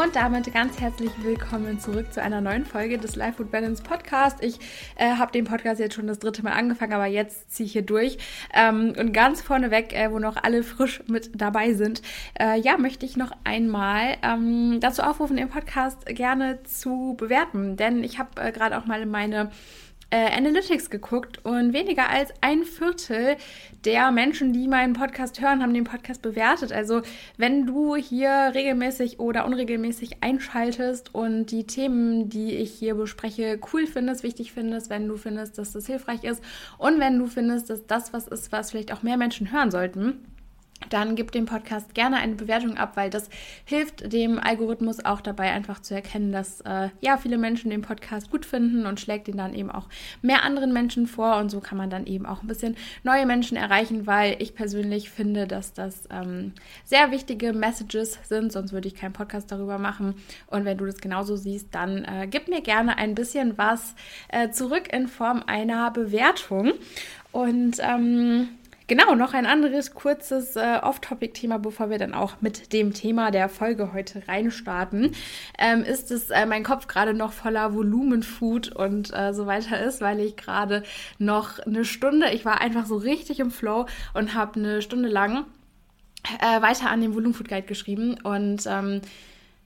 Und damit ganz herzlich willkommen zurück zu einer neuen Folge des Life Food Balance Podcast. Ich äh, habe den Podcast jetzt schon das dritte Mal angefangen, aber jetzt ziehe ich hier durch. Ähm, und ganz vorneweg, äh, wo noch alle frisch mit dabei sind, äh, ja, möchte ich noch einmal ähm, dazu aufrufen, den Podcast gerne zu bewerten. Denn ich habe äh, gerade auch mal meine äh, Analytics geguckt und weniger als ein Viertel der Menschen, die meinen Podcast hören, haben den Podcast bewertet. Also wenn du hier regelmäßig oder unregelmäßig einschaltest und die Themen, die ich hier bespreche, cool findest, wichtig findest, wenn du findest, dass das hilfreich ist und wenn du findest, dass das was ist, was vielleicht auch mehr Menschen hören sollten, dann gib dem Podcast gerne eine Bewertung ab, weil das hilft dem Algorithmus auch dabei, einfach zu erkennen, dass äh, ja viele Menschen den Podcast gut finden und schlägt ihn dann eben auch mehr anderen Menschen vor und so kann man dann eben auch ein bisschen neue Menschen erreichen, weil ich persönlich finde, dass das ähm, sehr wichtige Messages sind, sonst würde ich keinen Podcast darüber machen. Und wenn du das genauso siehst, dann äh, gib mir gerne ein bisschen was äh, zurück in Form einer Bewertung. Und ähm, Genau, noch ein anderes kurzes äh, Off-Topic-Thema, bevor wir dann auch mit dem Thema der Folge heute reinstarten, ähm, ist es äh, mein Kopf gerade noch voller Volumenfood und äh, so weiter ist, weil ich gerade noch eine Stunde, ich war einfach so richtig im Flow und habe eine Stunde lang äh, weiter an dem Volumenfood Guide geschrieben und ähm,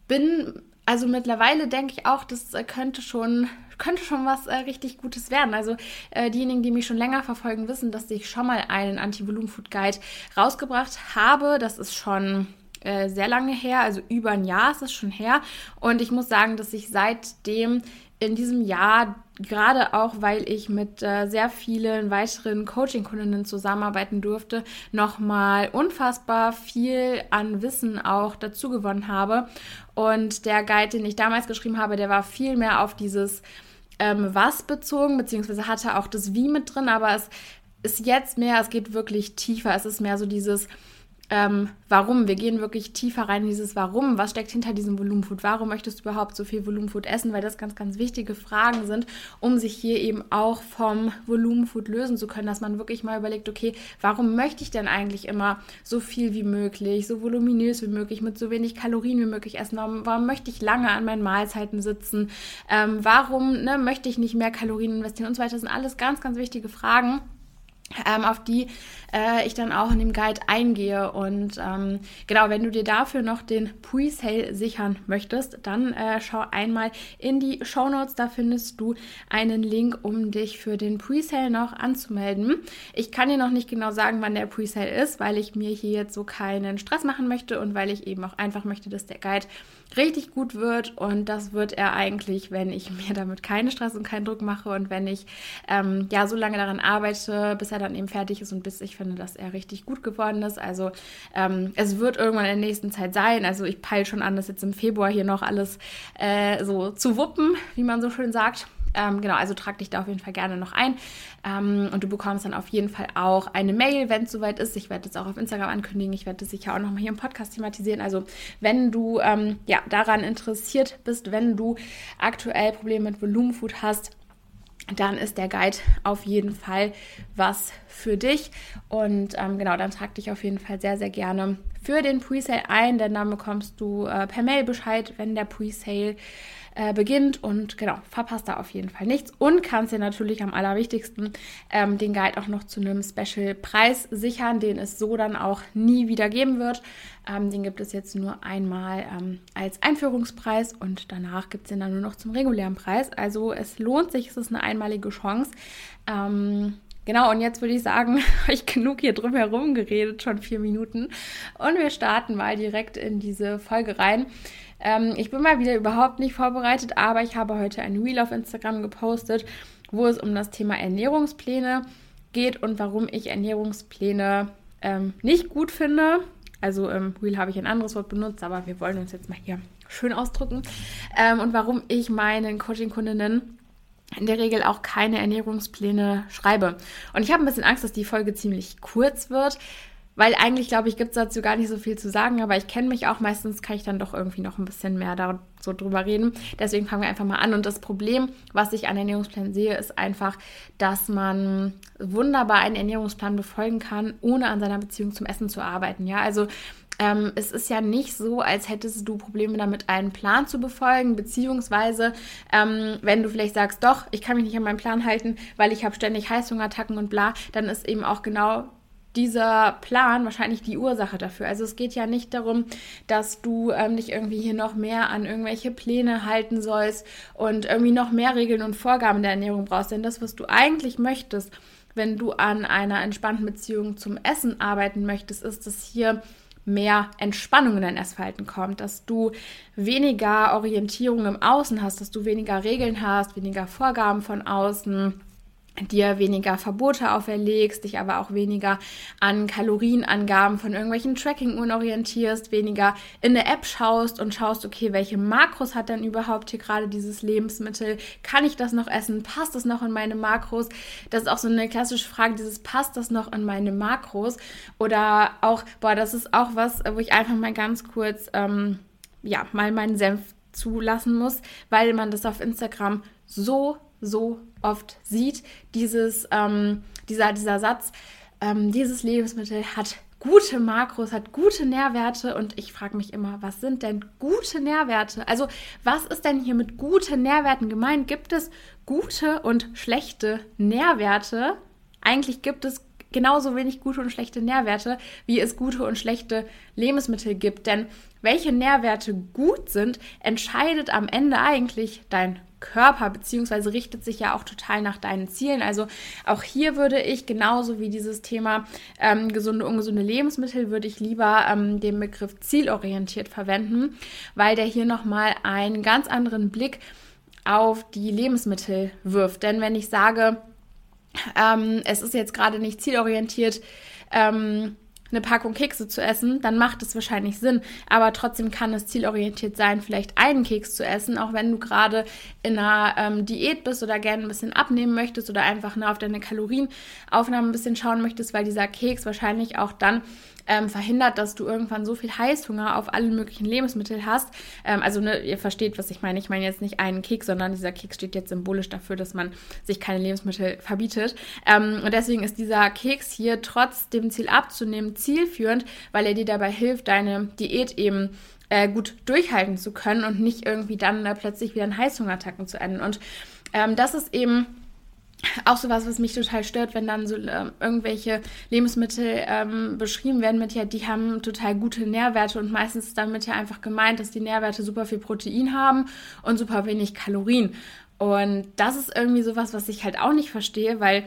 bin also mittlerweile denke ich auch, das äh, könnte schon könnte schon was äh, richtig Gutes werden. Also äh, diejenigen, die mich schon länger verfolgen, wissen, dass ich schon mal einen Anti-Volumen-Food-Guide rausgebracht habe. Das ist schon äh, sehr lange her, also über ein Jahr ist es schon her. Und ich muss sagen, dass ich seitdem in diesem Jahr, gerade auch weil ich mit äh, sehr vielen weiteren Coaching-Kundinnen zusammenarbeiten durfte, nochmal unfassbar viel an Wissen auch dazu gewonnen habe. Und der Guide, den ich damals geschrieben habe, der war viel mehr auf dieses ähm, Was bezogen, beziehungsweise hatte auch das Wie mit drin, aber es ist jetzt mehr, es geht wirklich tiefer. Es ist mehr so dieses ähm, warum. Wir gehen wirklich tiefer rein in dieses Warum. Was steckt hinter diesem Volumenfood? Warum möchtest du überhaupt so viel Volumenfood essen? Weil das ganz, ganz wichtige Fragen sind, um sich hier eben auch vom Volumenfood lösen zu können, dass man wirklich mal überlegt, okay, warum möchte ich denn eigentlich immer so viel wie möglich, so voluminös wie möglich, mit so wenig Kalorien wie möglich essen? Warum, warum möchte ich lange an meinen Mahlzeiten sitzen? Ähm, warum ne, möchte ich nicht mehr Kalorien investieren und so weiter? Das sind alles ganz, ganz wichtige Fragen ähm, auf die äh, ich dann auch in dem Guide eingehe. Und ähm, genau, wenn du dir dafür noch den Pre-Sale sichern möchtest, dann äh, schau einmal in die Show Notes. Da findest du einen Link, um dich für den Pre-Sale noch anzumelden. Ich kann dir noch nicht genau sagen, wann der Pre-Sale ist, weil ich mir hier jetzt so keinen Stress machen möchte und weil ich eben auch einfach möchte, dass der Guide richtig gut wird. Und das wird er eigentlich, wenn ich mir damit keinen Stress und keinen Druck mache und wenn ich ähm, ja so lange daran arbeite, bis er dann eben fertig ist und bis ich finde, dass er richtig gut geworden ist. Also ähm, es wird irgendwann in der nächsten Zeit sein. Also ich peile schon an, das jetzt im Februar hier noch alles äh, so zu wuppen, wie man so schön sagt. Ähm, genau, also trag dich da auf jeden Fall gerne noch ein. Ähm, und du bekommst dann auf jeden Fall auch eine Mail, wenn es soweit ist. Ich werde das auch auf Instagram ankündigen. Ich werde das sicher auch nochmal hier im Podcast thematisieren. Also wenn du ähm, ja, daran interessiert bist, wenn du aktuell Probleme mit Volumenfood hast, dann ist der Guide auf jeden Fall was für dich. Und ähm, genau, dann trag dich auf jeden Fall sehr, sehr gerne für den Presale ein, denn dann bekommst du äh, per Mail Bescheid, wenn der Presale äh, beginnt und genau, verpasst da auf jeden Fall nichts und kannst dir natürlich am allerwichtigsten ähm, den Guide auch noch zu einem Special-Preis sichern, den es so dann auch nie wieder geben wird. Ähm, den gibt es jetzt nur einmal ähm, als Einführungspreis und danach gibt es den dann nur noch zum regulären Preis. Also es lohnt sich, es ist eine einmalige Chance. Ähm, Genau, und jetzt würde ich sagen, habe ich genug hier drum herum geredet, schon vier Minuten. Und wir starten mal direkt in diese Folge rein. Ähm, ich bin mal wieder überhaupt nicht vorbereitet, aber ich habe heute ein Reel auf Instagram gepostet, wo es um das Thema Ernährungspläne geht und warum ich Ernährungspläne ähm, nicht gut finde. Also im Reel habe ich ein anderes Wort benutzt, aber wir wollen uns jetzt mal hier schön ausdrücken. Ähm, und warum ich meinen Coaching-Kundinnen in der Regel auch keine Ernährungspläne schreibe. Und ich habe ein bisschen Angst, dass die Folge ziemlich kurz wird, weil eigentlich, glaube ich, gibt es dazu gar nicht so viel zu sagen, aber ich kenne mich auch. Meistens kann ich dann doch irgendwie noch ein bisschen mehr da so drüber reden. Deswegen fangen wir einfach mal an. Und das Problem, was ich an Ernährungsplänen sehe, ist einfach, dass man wunderbar einen Ernährungsplan befolgen kann, ohne an seiner Beziehung zum Essen zu arbeiten. Ja, also ähm, es ist ja nicht so, als hättest du Probleme damit, einen Plan zu befolgen, beziehungsweise ähm, wenn du vielleicht sagst, doch, ich kann mich nicht an meinen Plan halten, weil ich habe ständig Heißhungerattacken und bla, dann ist eben auch genau dieser Plan wahrscheinlich die Ursache dafür. Also es geht ja nicht darum, dass du ähm, dich irgendwie hier noch mehr an irgendwelche Pläne halten sollst und irgendwie noch mehr Regeln und Vorgaben der Ernährung brauchst. Denn das, was du eigentlich möchtest, wenn du an einer entspannten Beziehung zum Essen arbeiten möchtest, ist, dass hier mehr Entspannung in dein Essverhalten kommt, dass du weniger Orientierung im Außen hast, dass du weniger Regeln hast, weniger Vorgaben von außen dir weniger Verbote auferlegst, dich aber auch weniger an Kalorienangaben von irgendwelchen Tracking-Uhren orientierst, weniger in der App schaust und schaust, okay, welche Makros hat denn überhaupt hier gerade dieses Lebensmittel? Kann ich das noch essen? Passt das noch in meine Makros? Das ist auch so eine klassische Frage, dieses passt das noch in meine Makros? Oder auch, boah, das ist auch was, wo ich einfach mal ganz kurz, ähm, ja, mal meinen Senf zulassen muss, weil man das auf Instagram so so oft sieht, dieses, ähm, dieser, dieser Satz, ähm, dieses Lebensmittel hat gute Makros, hat gute Nährwerte und ich frage mich immer, was sind denn gute Nährwerte? Also was ist denn hier mit guten Nährwerten gemeint? Gibt es gute und schlechte Nährwerte? Eigentlich gibt es genauso wenig gute und schlechte Nährwerte, wie es gute und schlechte Lebensmittel gibt. Denn welche Nährwerte gut sind, entscheidet am Ende eigentlich dein Körper, beziehungsweise richtet sich ja auch total nach deinen Zielen. Also auch hier würde ich genauso wie dieses Thema ähm, gesunde, ungesunde Lebensmittel, würde ich lieber ähm, den Begriff zielorientiert verwenden, weil der hier nochmal einen ganz anderen Blick auf die Lebensmittel wirft. Denn wenn ich sage, ähm, es ist jetzt gerade nicht zielorientiert, ähm, eine Packung Kekse zu essen, dann macht es wahrscheinlich Sinn. Aber trotzdem kann es zielorientiert sein, vielleicht einen Keks zu essen, auch wenn du gerade in einer ähm, Diät bist oder gerne ein bisschen abnehmen möchtest oder einfach nur auf deine Kalorienaufnahme ein bisschen schauen möchtest, weil dieser Keks wahrscheinlich auch dann ähm, verhindert, dass du irgendwann so viel Heißhunger auf alle möglichen Lebensmittel hast. Ähm, also ne, ihr versteht, was ich meine. Ich meine jetzt nicht einen Keks, sondern dieser Keks steht jetzt symbolisch dafür, dass man sich keine Lebensmittel verbietet. Ähm, und deswegen ist dieser Keks hier trotz dem Ziel abzunehmen zielführend, weil er dir dabei hilft, deine Diät eben äh, gut durchhalten zu können und nicht irgendwie dann äh, plötzlich wieder in Heißhungerattacken zu enden. Und ähm, das ist eben auch sowas, was mich total stört, wenn dann so äh, irgendwelche Lebensmittel ähm, beschrieben werden mit, ja, die haben total gute Nährwerte und meistens ist damit ja einfach gemeint, dass die Nährwerte super viel Protein haben und super wenig Kalorien. Und das ist irgendwie sowas, was ich halt auch nicht verstehe, weil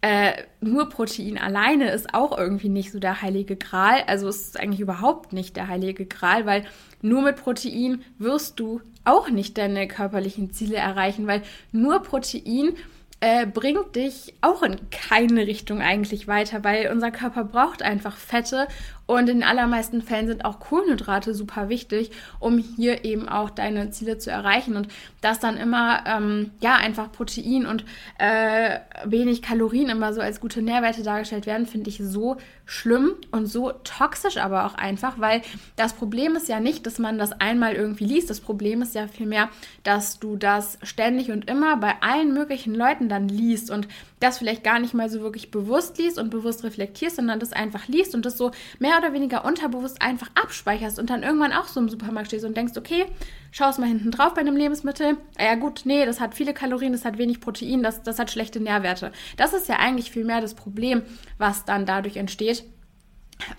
äh, nur Protein alleine ist auch irgendwie nicht so der heilige Gral. Also es ist eigentlich überhaupt nicht der heilige Gral, weil nur mit Protein wirst du auch nicht deine körperlichen Ziele erreichen, weil nur Protein äh, bringt dich auch in keine Richtung eigentlich weiter, weil unser Körper braucht einfach Fette und in den allermeisten Fällen sind auch Kohlenhydrate super wichtig, um hier eben auch deine Ziele zu erreichen. Und dass dann immer, ähm, ja, einfach Protein und äh, wenig Kalorien immer so als gute Nährwerte dargestellt werden, finde ich so schlimm und so toxisch aber auch einfach, weil das Problem ist ja nicht, dass man das einmal irgendwie liest. Das Problem ist ja vielmehr, dass du das ständig und immer bei allen möglichen Leuten dann liest und das vielleicht gar nicht mal so wirklich bewusst liest und bewusst reflektierst, sondern das einfach liest und das so mehr oder weniger unterbewusst einfach abspeicherst und dann irgendwann auch so im Supermarkt stehst und denkst, okay, schaust mal hinten drauf bei einem Lebensmittel. Ah ja gut, nee, das hat viele Kalorien, das hat wenig Protein, das, das hat schlechte Nährwerte. Das ist ja eigentlich viel mehr das Problem, was dann dadurch entsteht.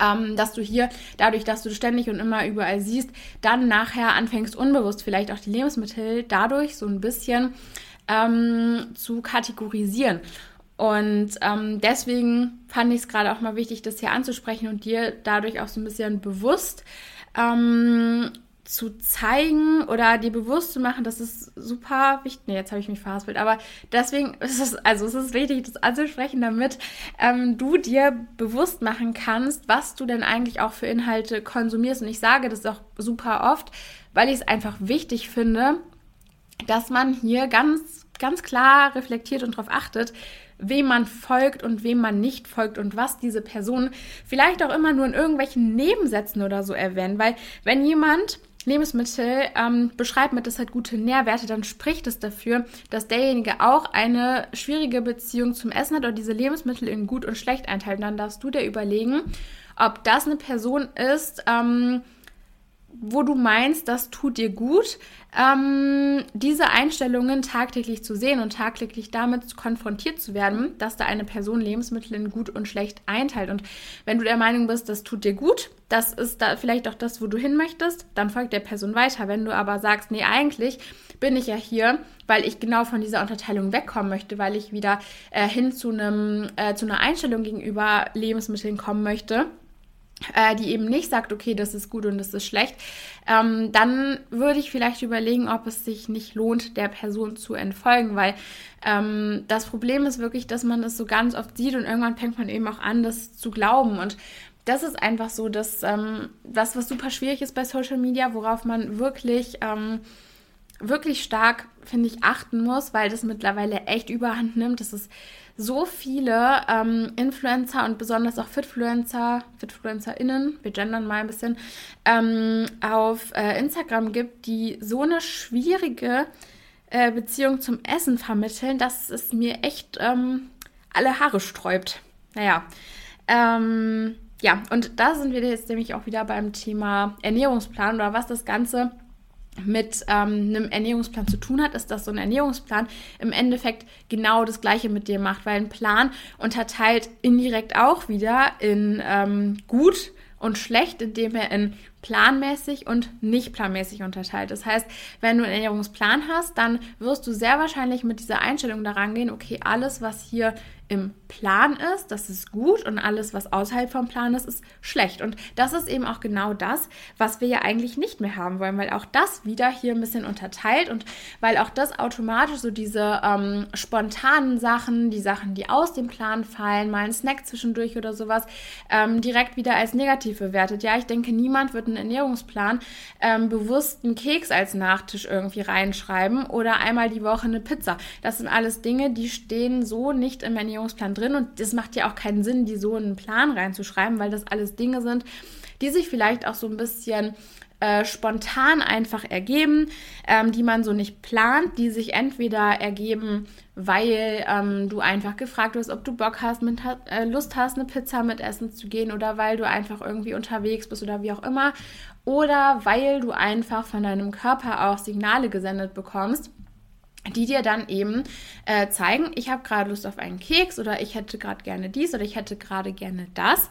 Ähm, dass du hier, dadurch, dass du ständig und immer überall siehst, dann nachher anfängst unbewusst vielleicht auch die Lebensmittel dadurch so ein bisschen ähm, zu kategorisieren. Und ähm, deswegen fand ich es gerade auch mal wichtig, das hier anzusprechen und dir dadurch auch so ein bisschen bewusst ähm, zu zeigen oder dir bewusst zu machen, das ist super wichtig. Nee, jetzt habe ich mich verhaspelt, aber deswegen ist es, also es ist wichtig, das anzusprechen, damit ähm, du dir bewusst machen kannst, was du denn eigentlich auch für Inhalte konsumierst. Und ich sage das auch super oft, weil ich es einfach wichtig finde, dass man hier ganz, ganz klar reflektiert und darauf achtet, wem man folgt und wem man nicht folgt und was diese Person vielleicht auch immer nur in irgendwelchen Nebensätzen oder so erwähnt. Weil wenn jemand Lebensmittel ähm, beschreibt mit, das hat gute Nährwerte, dann spricht es dafür, dass derjenige auch eine schwierige Beziehung zum Essen hat oder diese Lebensmittel in gut und schlecht einteilt. Und dann darfst du dir überlegen, ob das eine Person ist, ähm, wo du meinst, das tut dir gut, ähm, diese Einstellungen tagtäglich zu sehen und tagtäglich damit konfrontiert zu werden, dass da eine Person Lebensmittel in gut und schlecht einteilt. Und wenn du der Meinung bist, das tut dir gut, das ist da vielleicht auch das, wo du hin möchtest, dann folgt der Person weiter. Wenn du aber sagst, nee, eigentlich bin ich ja hier, weil ich genau von dieser Unterteilung wegkommen möchte, weil ich wieder äh, hin zu einem äh, zu einer Einstellung gegenüber Lebensmitteln kommen möchte, die eben nicht sagt, okay, das ist gut und das ist schlecht, ähm, dann würde ich vielleicht überlegen, ob es sich nicht lohnt, der Person zu entfolgen, weil ähm, das Problem ist wirklich, dass man das so ganz oft sieht und irgendwann fängt man eben auch an, das zu glauben und das ist einfach so, dass ähm, das, was super schwierig ist bei Social Media, worauf man wirklich ähm, wirklich stark, finde ich, achten muss, weil das mittlerweile echt überhand nimmt. Das ist so viele ähm, Influencer und besonders auch Fitfluencer, FitfluencerInnen, wir gendern mal ein bisschen, ähm, auf äh, Instagram gibt, die so eine schwierige äh, Beziehung zum Essen vermitteln, dass es mir echt ähm, alle Haare sträubt. Naja, ähm, ja, und da sind wir jetzt nämlich auch wieder beim Thema Ernährungsplan oder was das Ganze mit ähm, einem Ernährungsplan zu tun hat, ist, dass so ein Ernährungsplan im Endeffekt genau das Gleiche mit dir macht, weil ein Plan unterteilt indirekt auch wieder in ähm, gut und schlecht, indem er in planmäßig und nicht planmäßig unterteilt. Das heißt, wenn du einen Ernährungsplan hast, dann wirst du sehr wahrscheinlich mit dieser Einstellung daran gehen, okay, alles, was hier im Plan ist, das ist gut und alles, was außerhalb vom Plan ist, ist schlecht. Und das ist eben auch genau das, was wir ja eigentlich nicht mehr haben wollen, weil auch das wieder hier ein bisschen unterteilt und weil auch das automatisch so diese ähm, spontanen Sachen, die Sachen, die aus dem Plan fallen, mal ein Snack zwischendurch oder sowas, ähm, direkt wieder als negativ bewertet. Ja, ich denke, niemand wird einen Ernährungsplan ähm, bewusst einen Keks als Nachtisch irgendwie reinschreiben oder einmal die Woche eine Pizza. Das sind alles Dinge, die stehen so nicht im Ernährungsplan Ernährungsplan drin und es macht ja auch keinen Sinn, die so in einen Plan reinzuschreiben, weil das alles Dinge sind, die sich vielleicht auch so ein bisschen äh, spontan einfach ergeben, ähm, die man so nicht plant, die sich entweder ergeben, weil ähm, du einfach gefragt wirst, ob du Bock hast, mit, äh, Lust hast, eine Pizza mit essen zu gehen oder weil du einfach irgendwie unterwegs bist oder wie auch immer oder weil du einfach von deinem Körper auch Signale gesendet bekommst die dir dann eben äh, zeigen, ich habe gerade Lust auf einen Keks oder ich hätte gerade gerne dies oder ich hätte gerade gerne das.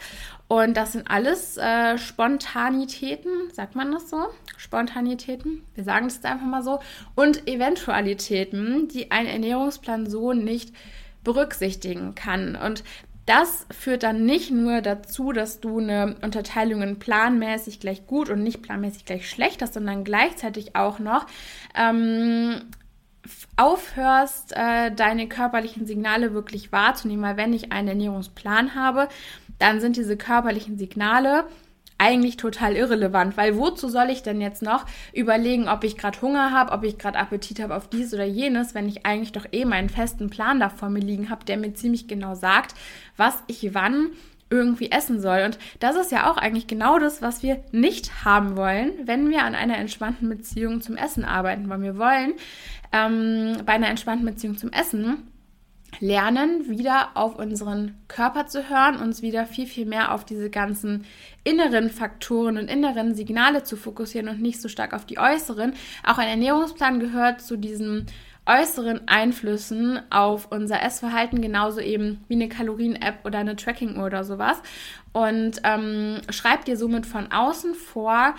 Und das sind alles äh, Spontanitäten, sagt man das so? Spontanitäten, wir sagen es einfach mal so. Und Eventualitäten, die ein Ernährungsplan so nicht berücksichtigen kann. Und das führt dann nicht nur dazu, dass du eine Unterteilung in planmäßig gleich gut und nicht planmäßig gleich schlecht hast, sondern gleichzeitig auch noch ähm, aufhörst, äh, deine körperlichen Signale wirklich wahrzunehmen. Weil wenn ich einen Ernährungsplan habe, dann sind diese körperlichen Signale eigentlich total irrelevant, weil wozu soll ich denn jetzt noch überlegen, ob ich gerade Hunger habe, ob ich gerade Appetit habe auf dies oder jenes, wenn ich eigentlich doch eh meinen festen Plan da vor mir liegen habe, der mir ziemlich genau sagt, was ich wann irgendwie essen soll. Und das ist ja auch eigentlich genau das, was wir nicht haben wollen, wenn wir an einer entspannten Beziehung zum Essen arbeiten wollen. Wir wollen ähm, bei einer entspannten Beziehung zum Essen lernen, wieder auf unseren Körper zu hören, uns wieder viel, viel mehr auf diese ganzen inneren Faktoren und inneren Signale zu fokussieren und nicht so stark auf die äußeren. Auch ein Ernährungsplan gehört zu diesen äußeren Einflüssen auf unser Essverhalten, genauso eben wie eine Kalorien-App oder eine Tracking-Uhr oder sowas. Und ähm, schreib dir somit von außen vor,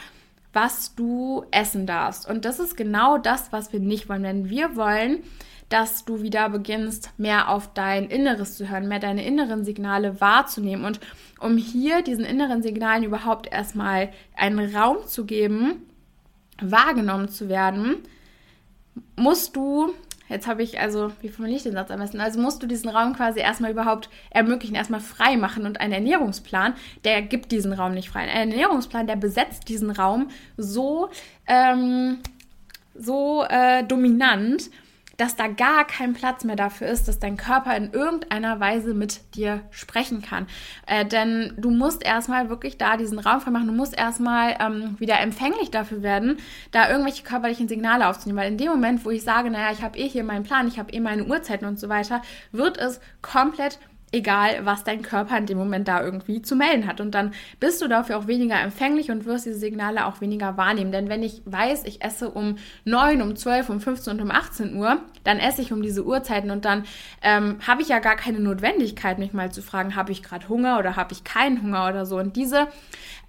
was du essen darfst. Und das ist genau das, was wir nicht wollen. Denn wir wollen, dass du wieder beginnst, mehr auf dein Inneres zu hören, mehr deine inneren Signale wahrzunehmen. Und um hier diesen inneren Signalen überhaupt erstmal einen Raum zu geben, wahrgenommen zu werden, musst du Jetzt habe ich, also, wie formuliere ich den Satz am besten? Also musst du diesen Raum quasi erstmal überhaupt ermöglichen, erstmal frei machen. Und ein Ernährungsplan, der gibt diesen Raum nicht frei. Ein Ernährungsplan, der besetzt diesen Raum so, ähm, so äh, dominant, dass da gar kein Platz mehr dafür ist, dass dein Körper in irgendeiner Weise mit dir sprechen kann. Äh, denn du musst erstmal wirklich da diesen Raum vermachen, du musst erstmal ähm, wieder empfänglich dafür werden, da irgendwelche körperlichen Signale aufzunehmen. Weil in dem Moment, wo ich sage, naja, ich habe eh hier meinen Plan, ich habe eh meine Uhrzeiten und so weiter, wird es komplett egal was dein Körper in dem Moment da irgendwie zu melden hat. Und dann bist du dafür auch weniger empfänglich und wirst diese Signale auch weniger wahrnehmen. Denn wenn ich weiß, ich esse um 9, um 12, um 15 und um 18 Uhr, dann esse ich um diese Uhrzeiten und dann ähm, habe ich ja gar keine Notwendigkeit, mich mal zu fragen, habe ich gerade Hunger oder habe ich keinen Hunger oder so. Und diese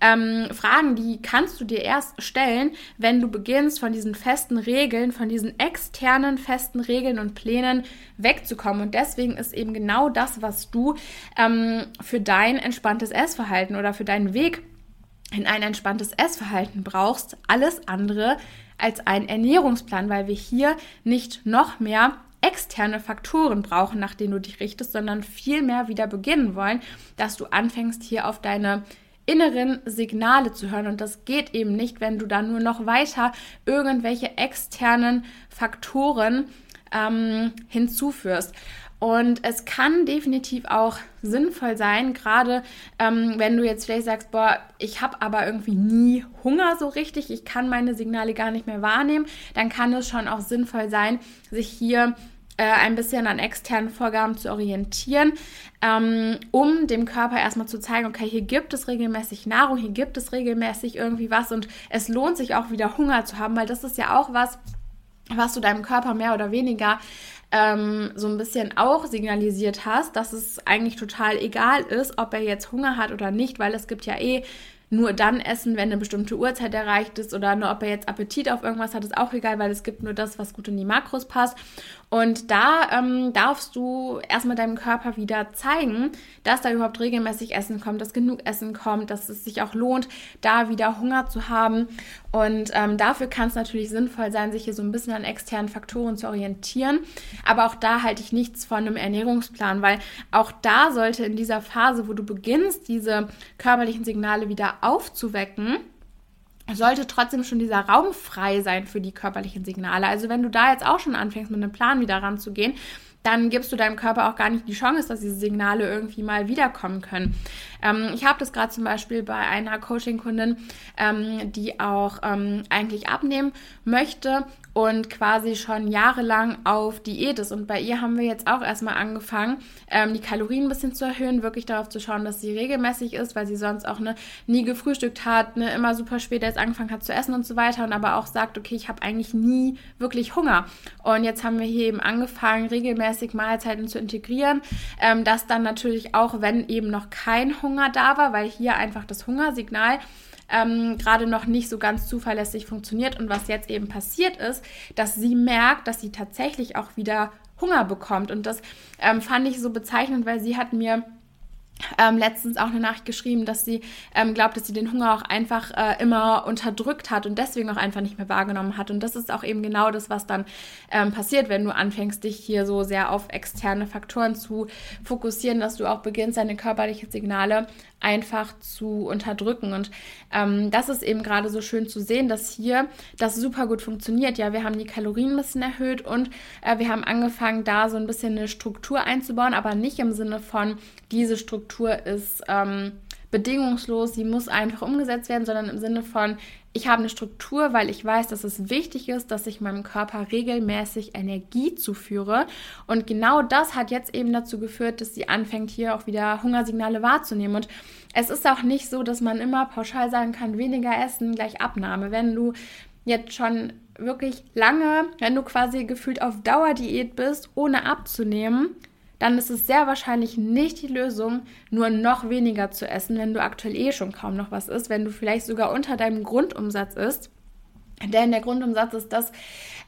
ähm, Fragen, die kannst du dir erst stellen, wenn du beginnst, von diesen festen Regeln, von diesen externen festen Regeln und Plänen wegzukommen. Und deswegen ist eben genau das, was du ähm, für dein entspanntes Essverhalten oder für deinen Weg in ein entspanntes Essverhalten brauchst, alles andere als ein Ernährungsplan, weil wir hier nicht noch mehr externe Faktoren brauchen, nach denen du dich richtest, sondern vielmehr wieder beginnen wollen, dass du anfängst, hier auf deine inneren Signale zu hören. Und das geht eben nicht, wenn du dann nur noch weiter irgendwelche externen Faktoren ähm, hinzuführst. Und es kann definitiv auch sinnvoll sein, gerade ähm, wenn du jetzt vielleicht sagst, boah, ich habe aber irgendwie nie Hunger so richtig, ich kann meine Signale gar nicht mehr wahrnehmen, dann kann es schon auch sinnvoll sein, sich hier äh, ein bisschen an externen Vorgaben zu orientieren, ähm, um dem Körper erstmal zu zeigen, okay, hier gibt es regelmäßig Nahrung, hier gibt es regelmäßig irgendwie was und es lohnt sich auch wieder Hunger zu haben, weil das ist ja auch was, was du deinem Körper mehr oder weniger ähm, so ein bisschen auch signalisiert hast, dass es eigentlich total egal ist, ob er jetzt Hunger hat oder nicht, weil es gibt ja eh nur dann essen, wenn eine bestimmte Uhrzeit erreicht ist oder nur ob er jetzt Appetit auf irgendwas hat, ist auch egal, weil es gibt nur das, was gut in die Makros passt. Und da ähm, darfst du erstmal deinem Körper wieder zeigen, dass da überhaupt regelmäßig Essen kommt, dass genug Essen kommt, dass es sich auch lohnt, da wieder Hunger zu haben. Und ähm, dafür kann es natürlich sinnvoll sein, sich hier so ein bisschen an externen Faktoren zu orientieren. Aber auch da halte ich nichts von einem Ernährungsplan, weil auch da sollte in dieser Phase, wo du beginnst, diese körperlichen Signale wieder aufzuwecken, sollte trotzdem schon dieser Raum frei sein für die körperlichen Signale. Also wenn du da jetzt auch schon anfängst, mit einem Plan wieder ranzugehen, dann gibst du deinem Körper auch gar nicht die Chance, dass diese Signale irgendwie mal wiederkommen können. Ähm, ich habe das gerade zum Beispiel bei einer Coaching-Kundin, ähm, die auch ähm, eigentlich abnehmen möchte und quasi schon jahrelang auf Diät ist. Und bei ihr haben wir jetzt auch erstmal angefangen, ähm, die Kalorien ein bisschen zu erhöhen, wirklich darauf zu schauen, dass sie regelmäßig ist, weil sie sonst auch ne, nie gefrühstückt hat, ne, immer super spät erst angefangen hat zu essen und so weiter und aber auch sagt, okay, ich habe eigentlich nie wirklich Hunger. Und jetzt haben wir hier eben angefangen, regelmäßig Mahlzeiten zu integrieren, ähm, das dann natürlich auch, wenn eben noch kein Hunger da war, weil hier einfach das Hungersignal ähm, gerade noch nicht so ganz zuverlässig funktioniert. Und was jetzt eben passiert ist, dass sie merkt, dass sie tatsächlich auch wieder Hunger bekommt. Und das ähm, fand ich so bezeichnend, weil sie hat mir ähm, letztens auch eine Nachricht geschrieben, dass sie ähm, glaubt, dass sie den Hunger auch einfach äh, immer unterdrückt hat und deswegen auch einfach nicht mehr wahrgenommen hat. Und das ist auch eben genau das, was dann ähm, passiert, wenn du anfängst, dich hier so sehr auf externe Faktoren zu fokussieren, dass du auch beginnst, deine körperlichen Signale einfach zu unterdrücken. Und ähm, das ist eben gerade so schön zu sehen, dass hier das super gut funktioniert. Ja, wir haben die Kalorien ein bisschen erhöht und äh, wir haben angefangen, da so ein bisschen eine Struktur einzubauen, aber nicht im Sinne von, diese Struktur ist ähm, bedingungslos, sie muss einfach umgesetzt werden, sondern im Sinne von, ich habe eine Struktur, weil ich weiß, dass es wichtig ist, dass ich meinem Körper regelmäßig Energie zuführe. Und genau das hat jetzt eben dazu geführt, dass sie anfängt, hier auch wieder Hungersignale wahrzunehmen. Und es ist auch nicht so, dass man immer pauschal sagen kann, weniger essen gleich Abnahme. Wenn du jetzt schon wirklich lange, wenn du quasi gefühlt auf Dauerdiät bist, ohne abzunehmen, dann ist es sehr wahrscheinlich nicht die Lösung, nur noch weniger zu essen, wenn du aktuell eh schon kaum noch was isst, wenn du vielleicht sogar unter deinem Grundumsatz isst. Denn der Grundumsatz ist das,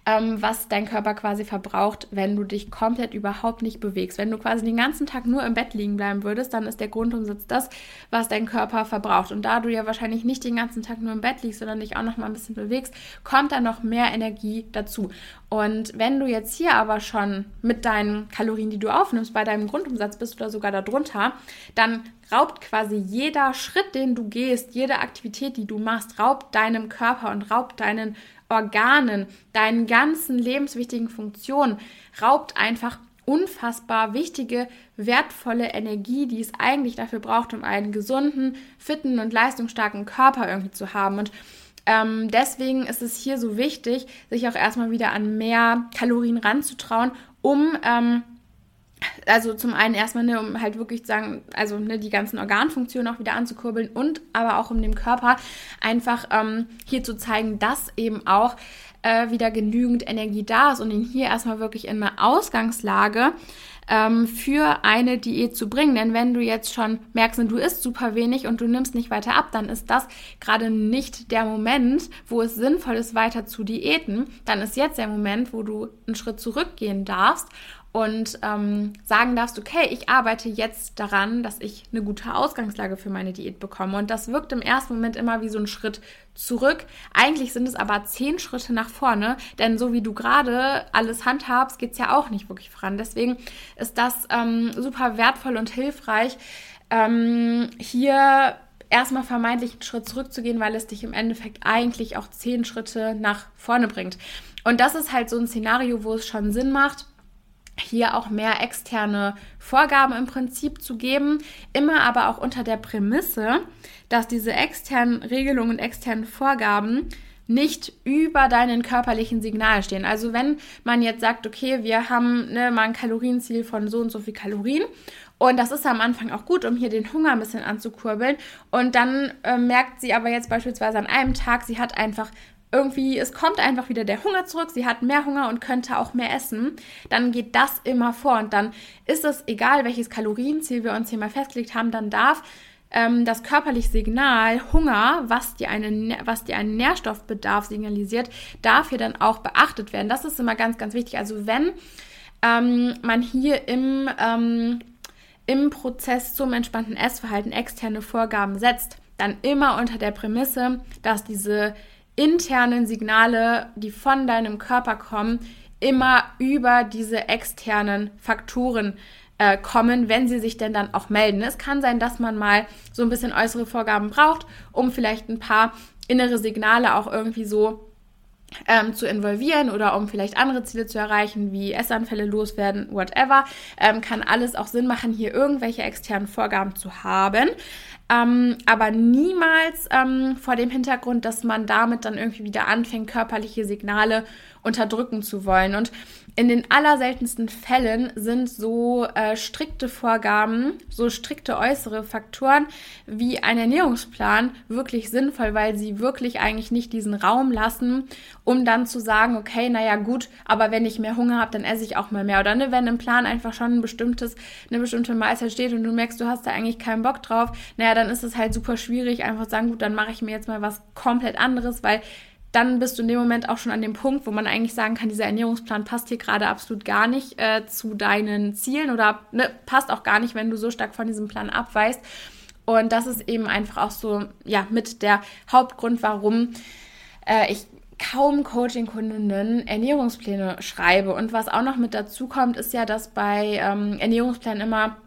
ähm, was dein Körper quasi verbraucht, wenn du dich komplett überhaupt nicht bewegst. Wenn du quasi den ganzen Tag nur im Bett liegen bleiben würdest, dann ist der Grundumsatz das, was dein Körper verbraucht. Und da du ja wahrscheinlich nicht den ganzen Tag nur im Bett liegst, sondern dich auch noch mal ein bisschen bewegst, kommt dann noch mehr Energie dazu. Und wenn du jetzt hier aber schon mit deinen Kalorien, die du aufnimmst, bei deinem Grundumsatz bist oder sogar darunter, dann raubt quasi jeder Schritt, den du gehst, jede Aktivität, die du machst, raubt deinem Körper und raubt deinen Organen, deinen ganzen lebenswichtigen Funktionen, raubt einfach unfassbar wichtige, wertvolle Energie, die es eigentlich dafür braucht, um einen gesunden, fitten und leistungsstarken Körper irgendwie zu haben. Und ähm, deswegen ist es hier so wichtig, sich auch erstmal wieder an mehr Kalorien ranzutrauen, um ähm, also zum einen erstmal, ne, um halt wirklich zu sagen, also ne, die ganzen Organfunktionen auch wieder anzukurbeln und aber auch um dem Körper einfach ähm, hier zu zeigen, dass eben auch äh, wieder genügend Energie da ist und ihn hier erstmal wirklich in eine Ausgangslage ähm, für eine Diät zu bringen. Denn wenn du jetzt schon merkst, du isst super wenig und du nimmst nicht weiter ab, dann ist das gerade nicht der Moment, wo es sinnvoll ist, weiter zu diäten. Dann ist jetzt der Moment, wo du einen Schritt zurückgehen darfst und ähm, sagen darfst, okay, ich arbeite jetzt daran, dass ich eine gute Ausgangslage für meine Diät bekomme. Und das wirkt im ersten Moment immer wie so ein Schritt zurück. Eigentlich sind es aber zehn Schritte nach vorne, denn so wie du gerade alles handhabst, geht es ja auch nicht wirklich voran. Deswegen ist das ähm, super wertvoll und hilfreich, ähm, hier erstmal vermeintlich einen Schritt zurückzugehen, weil es dich im Endeffekt eigentlich auch zehn Schritte nach vorne bringt. Und das ist halt so ein Szenario, wo es schon Sinn macht, hier auch mehr externe Vorgaben im Prinzip zu geben, immer aber auch unter der Prämisse, dass diese externen Regelungen, externen Vorgaben nicht über deinen körperlichen Signal stehen. Also wenn man jetzt sagt, okay, wir haben ne, mal ein Kalorienziel von so und so viel Kalorien und das ist am Anfang auch gut, um hier den Hunger ein bisschen anzukurbeln. Und dann äh, merkt sie aber jetzt beispielsweise an einem Tag, sie hat einfach irgendwie, es kommt einfach wieder der Hunger zurück, sie hat mehr Hunger und könnte auch mehr essen, dann geht das immer vor und dann ist es egal, welches Kalorienziel wir uns hier mal festgelegt haben, dann darf ähm, das körperliche Signal Hunger, was dir, eine, was dir einen Nährstoffbedarf signalisiert, darf hier dann auch beachtet werden. Das ist immer ganz, ganz wichtig. Also wenn ähm, man hier im, ähm, im Prozess zum entspannten Essverhalten externe Vorgaben setzt, dann immer unter der Prämisse, dass diese internen Signale, die von deinem Körper kommen, immer über diese externen Faktoren äh, kommen, wenn sie sich denn dann auch melden. Es kann sein, dass man mal so ein bisschen äußere Vorgaben braucht, um vielleicht ein paar innere Signale auch irgendwie so ähm, zu involvieren oder um vielleicht andere Ziele zu erreichen, wie Essanfälle loswerden, whatever, ähm, kann alles auch Sinn machen, hier irgendwelche externen Vorgaben zu haben ähm, aber niemals ähm, vor dem Hintergrund, dass man damit dann irgendwie wieder anfängt, körperliche Signale unterdrücken zu wollen. Und in den allerseltensten Fällen sind so äh, strikte Vorgaben, so strikte äußere Faktoren wie ein Ernährungsplan wirklich sinnvoll, weil sie wirklich eigentlich nicht diesen Raum lassen, um dann zu sagen, okay, naja gut, aber wenn ich mehr Hunger habe, dann esse ich auch mal mehr. Oder ne, wenn im Plan einfach schon ein bestimmtes, eine bestimmte Mahlzeit steht und du merkst, du hast da eigentlich keinen Bock drauf, naja, dann ist es halt super schwierig, einfach zu sagen, gut, dann mache ich mir jetzt mal was komplett anderes, weil dann bist du in dem Moment auch schon an dem Punkt, wo man eigentlich sagen kann, dieser Ernährungsplan passt hier gerade absolut gar nicht äh, zu deinen Zielen oder ne, passt auch gar nicht, wenn du so stark von diesem Plan abweichst. Und das ist eben einfach auch so, ja, mit der Hauptgrund, warum äh, ich kaum Coaching-Kundinnen Ernährungspläne schreibe. Und was auch noch mit dazu kommt, ist ja, dass bei ähm, Ernährungsplänen immer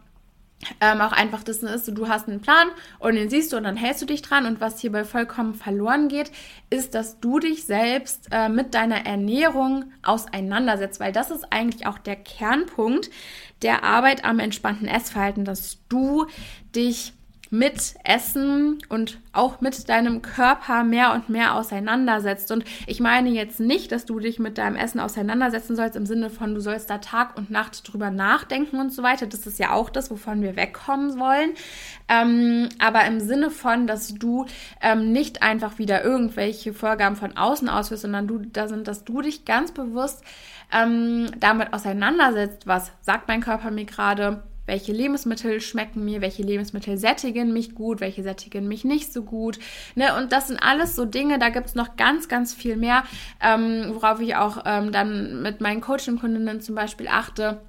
ähm, auch einfach das ist, du hast einen Plan und den siehst du und dann hältst du dich dran. Und was hierbei vollkommen verloren geht, ist, dass du dich selbst äh, mit deiner Ernährung auseinandersetzt, weil das ist eigentlich auch der Kernpunkt der Arbeit am entspannten Essverhalten, dass du dich mit Essen und auch mit deinem Körper mehr und mehr auseinandersetzt. Und ich meine jetzt nicht, dass du dich mit deinem Essen auseinandersetzen sollst im Sinne von, du sollst da Tag und Nacht drüber nachdenken und so weiter. Das ist ja auch das, wovon wir wegkommen wollen. Ähm, aber im Sinne von, dass du ähm, nicht einfach wieder irgendwelche Vorgaben von außen ausführst, sondern du, da sind, dass du dich ganz bewusst ähm, damit auseinandersetzt, was sagt mein Körper mir gerade, welche Lebensmittel schmecken mir, welche Lebensmittel sättigen mich gut, welche sättigen mich nicht so gut. Ne? Und das sind alles so Dinge, da gibt es noch ganz, ganz viel mehr, ähm, worauf ich auch ähm, dann mit meinen Coaching-Kundinnen zum Beispiel achte.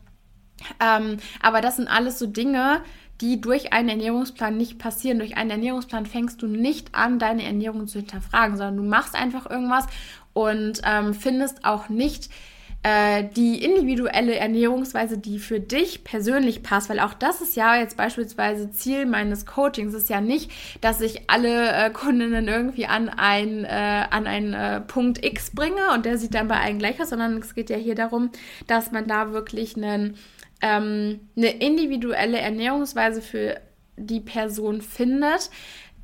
Ähm, aber das sind alles so Dinge, die durch einen Ernährungsplan nicht passieren. Durch einen Ernährungsplan fängst du nicht an, deine Ernährung zu hinterfragen, sondern du machst einfach irgendwas und ähm, findest auch nicht die individuelle Ernährungsweise, die für dich persönlich passt, weil auch das ist ja jetzt beispielsweise Ziel meines Coachings, ist ja nicht, dass ich alle äh, Kundinnen irgendwie an ein äh, an einen äh, Punkt X bringe und der sieht dann bei allen gleich aus, sondern es geht ja hier darum, dass man da wirklich einen, ähm, eine individuelle Ernährungsweise für die Person findet,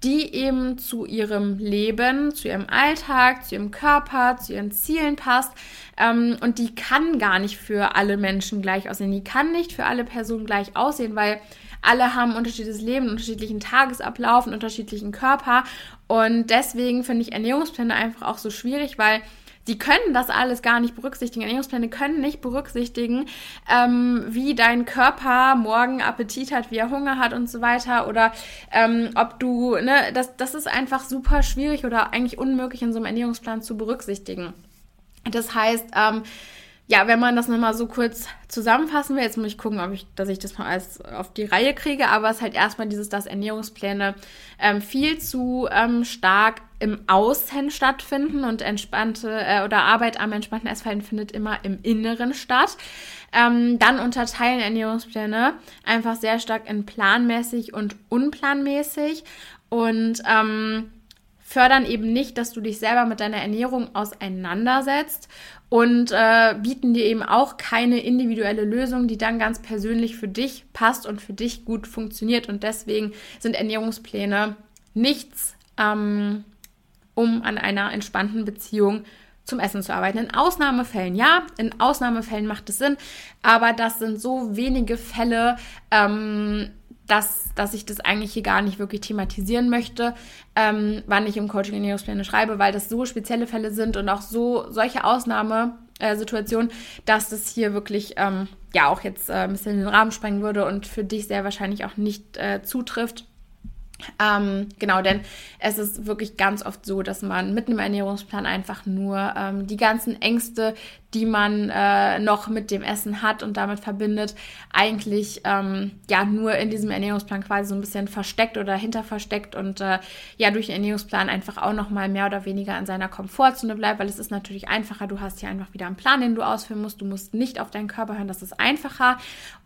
die eben zu ihrem Leben, zu ihrem Alltag, zu ihrem Körper, zu ihren Zielen passt. Ähm, und die kann gar nicht für alle Menschen gleich aussehen. Die kann nicht für alle Personen gleich aussehen, weil alle haben unterschiedliches Leben, unterschiedlichen Tagesablauf, einen unterschiedlichen Körper. Und deswegen finde ich Ernährungspläne einfach auch so schwierig, weil Sie können das alles gar nicht berücksichtigen. Ernährungspläne können nicht berücksichtigen, ähm, wie dein Körper morgen Appetit hat, wie er Hunger hat und so weiter. Oder ähm, ob du, ne, das, das ist einfach super schwierig oder eigentlich unmöglich in so einem Ernährungsplan zu berücksichtigen. Das heißt, ähm, ja, wenn man das nochmal so kurz zusammenfassen will, jetzt muss ich gucken, ob ich, dass ich das mal alles auf die Reihe kriege, aber es ist halt erstmal dieses, dass Ernährungspläne ähm, viel zu ähm, stark im Außen stattfinden und entspannte äh, oder Arbeit am entspannten Essverhalten findet immer im Inneren statt. Ähm, dann unterteilen Ernährungspläne einfach sehr stark in planmäßig und unplanmäßig und ähm, fördern eben nicht, dass du dich selber mit deiner Ernährung auseinandersetzt und äh, bieten dir eben auch keine individuelle Lösung, die dann ganz persönlich für dich passt und für dich gut funktioniert. Und deswegen sind Ernährungspläne nichts, ähm, um an einer entspannten Beziehung zum Essen zu arbeiten. In Ausnahmefällen ja, in Ausnahmefällen macht es Sinn, aber das sind so wenige Fälle, ähm, dass, dass ich das eigentlich hier gar nicht wirklich thematisieren möchte, ähm, wann ich im Coaching Ernährungspläne schreibe, weil das so spezielle Fälle sind und auch so solche Ausnahmesituationen, dass das hier wirklich ähm, ja auch jetzt äh, ein bisschen den Rahmen sprengen würde und für dich sehr wahrscheinlich auch nicht äh, zutrifft. Ähm, genau, denn es ist wirklich ganz oft so, dass man mit einem Ernährungsplan einfach nur ähm, die ganzen Ängste, die man äh, noch mit dem Essen hat und damit verbindet, eigentlich ähm, ja nur in diesem Ernährungsplan quasi so ein bisschen versteckt oder hinter versteckt und äh, ja durch den Ernährungsplan einfach auch noch mal mehr oder weniger in seiner Komfortzone bleibt, weil es ist natürlich einfacher. Du hast hier einfach wieder einen Plan, den du ausführen musst. Du musst nicht auf deinen Körper hören, das ist einfacher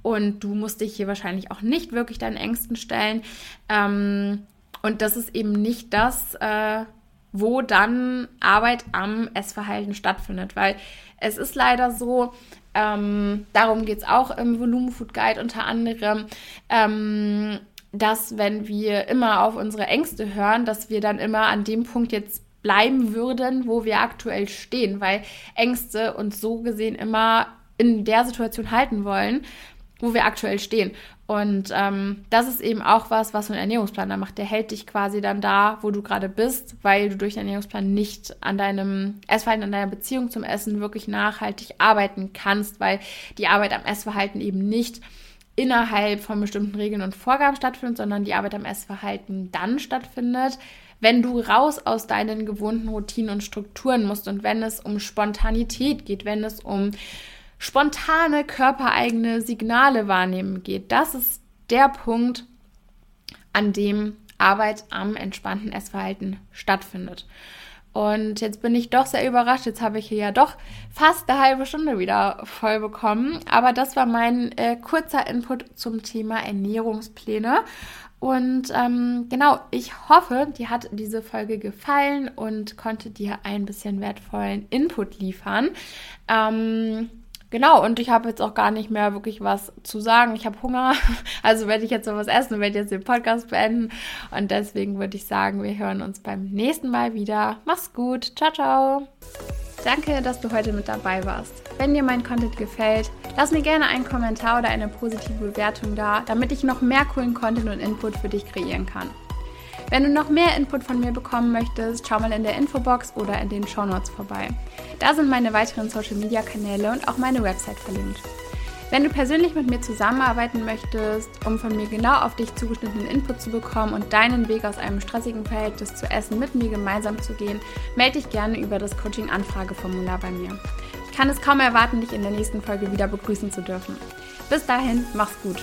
und du musst dich hier wahrscheinlich auch nicht wirklich deinen Ängsten stellen. Ähm, und das ist eben nicht das, äh, wo dann Arbeit am Essverhalten stattfindet, weil es ist leider so, ähm, darum geht es auch im Volumenfood Guide unter anderem, ähm, dass wenn wir immer auf unsere Ängste hören, dass wir dann immer an dem Punkt jetzt bleiben würden, wo wir aktuell stehen, weil Ängste uns so gesehen immer in der Situation halten wollen, wo wir aktuell stehen. Und ähm, das ist eben auch was, was so ein Ernährungsplan macht. Der hält dich quasi dann da, wo du gerade bist, weil du durch den Ernährungsplan nicht an deinem Essverhalten, an deiner Beziehung zum Essen wirklich nachhaltig arbeiten kannst, weil die Arbeit am Essverhalten eben nicht innerhalb von bestimmten Regeln und Vorgaben stattfindet, sondern die Arbeit am Essverhalten dann stattfindet, wenn du raus aus deinen gewohnten Routinen und Strukturen musst und wenn es um Spontanität geht, wenn es um spontane körpereigene Signale wahrnehmen geht. Das ist der Punkt, an dem Arbeit am entspannten Essverhalten stattfindet. Und jetzt bin ich doch sehr überrascht. Jetzt habe ich hier ja doch fast eine halbe Stunde wieder voll bekommen. Aber das war mein äh, kurzer Input zum Thema Ernährungspläne. Und ähm, genau, ich hoffe, dir hat diese Folge gefallen und konnte dir ein bisschen wertvollen Input liefern. Ähm, Genau, und ich habe jetzt auch gar nicht mehr wirklich was zu sagen. Ich habe Hunger, also werde ich jetzt noch was essen und werde jetzt den Podcast beenden. Und deswegen würde ich sagen, wir hören uns beim nächsten Mal wieder. Mach's gut. Ciao, ciao. Danke, dass du heute mit dabei warst. Wenn dir mein Content gefällt, lass mir gerne einen Kommentar oder eine positive Bewertung da, damit ich noch mehr coolen Content und Input für dich kreieren kann. Wenn du noch mehr Input von mir bekommen möchtest, schau mal in der Infobox oder in den Show Notes vorbei. Da sind meine weiteren Social Media Kanäle und auch meine Website verlinkt. Wenn du persönlich mit mir zusammenarbeiten möchtest, um von mir genau auf dich zugeschnittenen Input zu bekommen und deinen Weg aus einem stressigen Verhältnis zu Essen mit mir gemeinsam zu gehen, melde dich gerne über das Coaching-Anfrageformular bei mir. Ich kann es kaum erwarten, dich in der nächsten Folge wieder begrüßen zu dürfen. Bis dahin, mach's gut.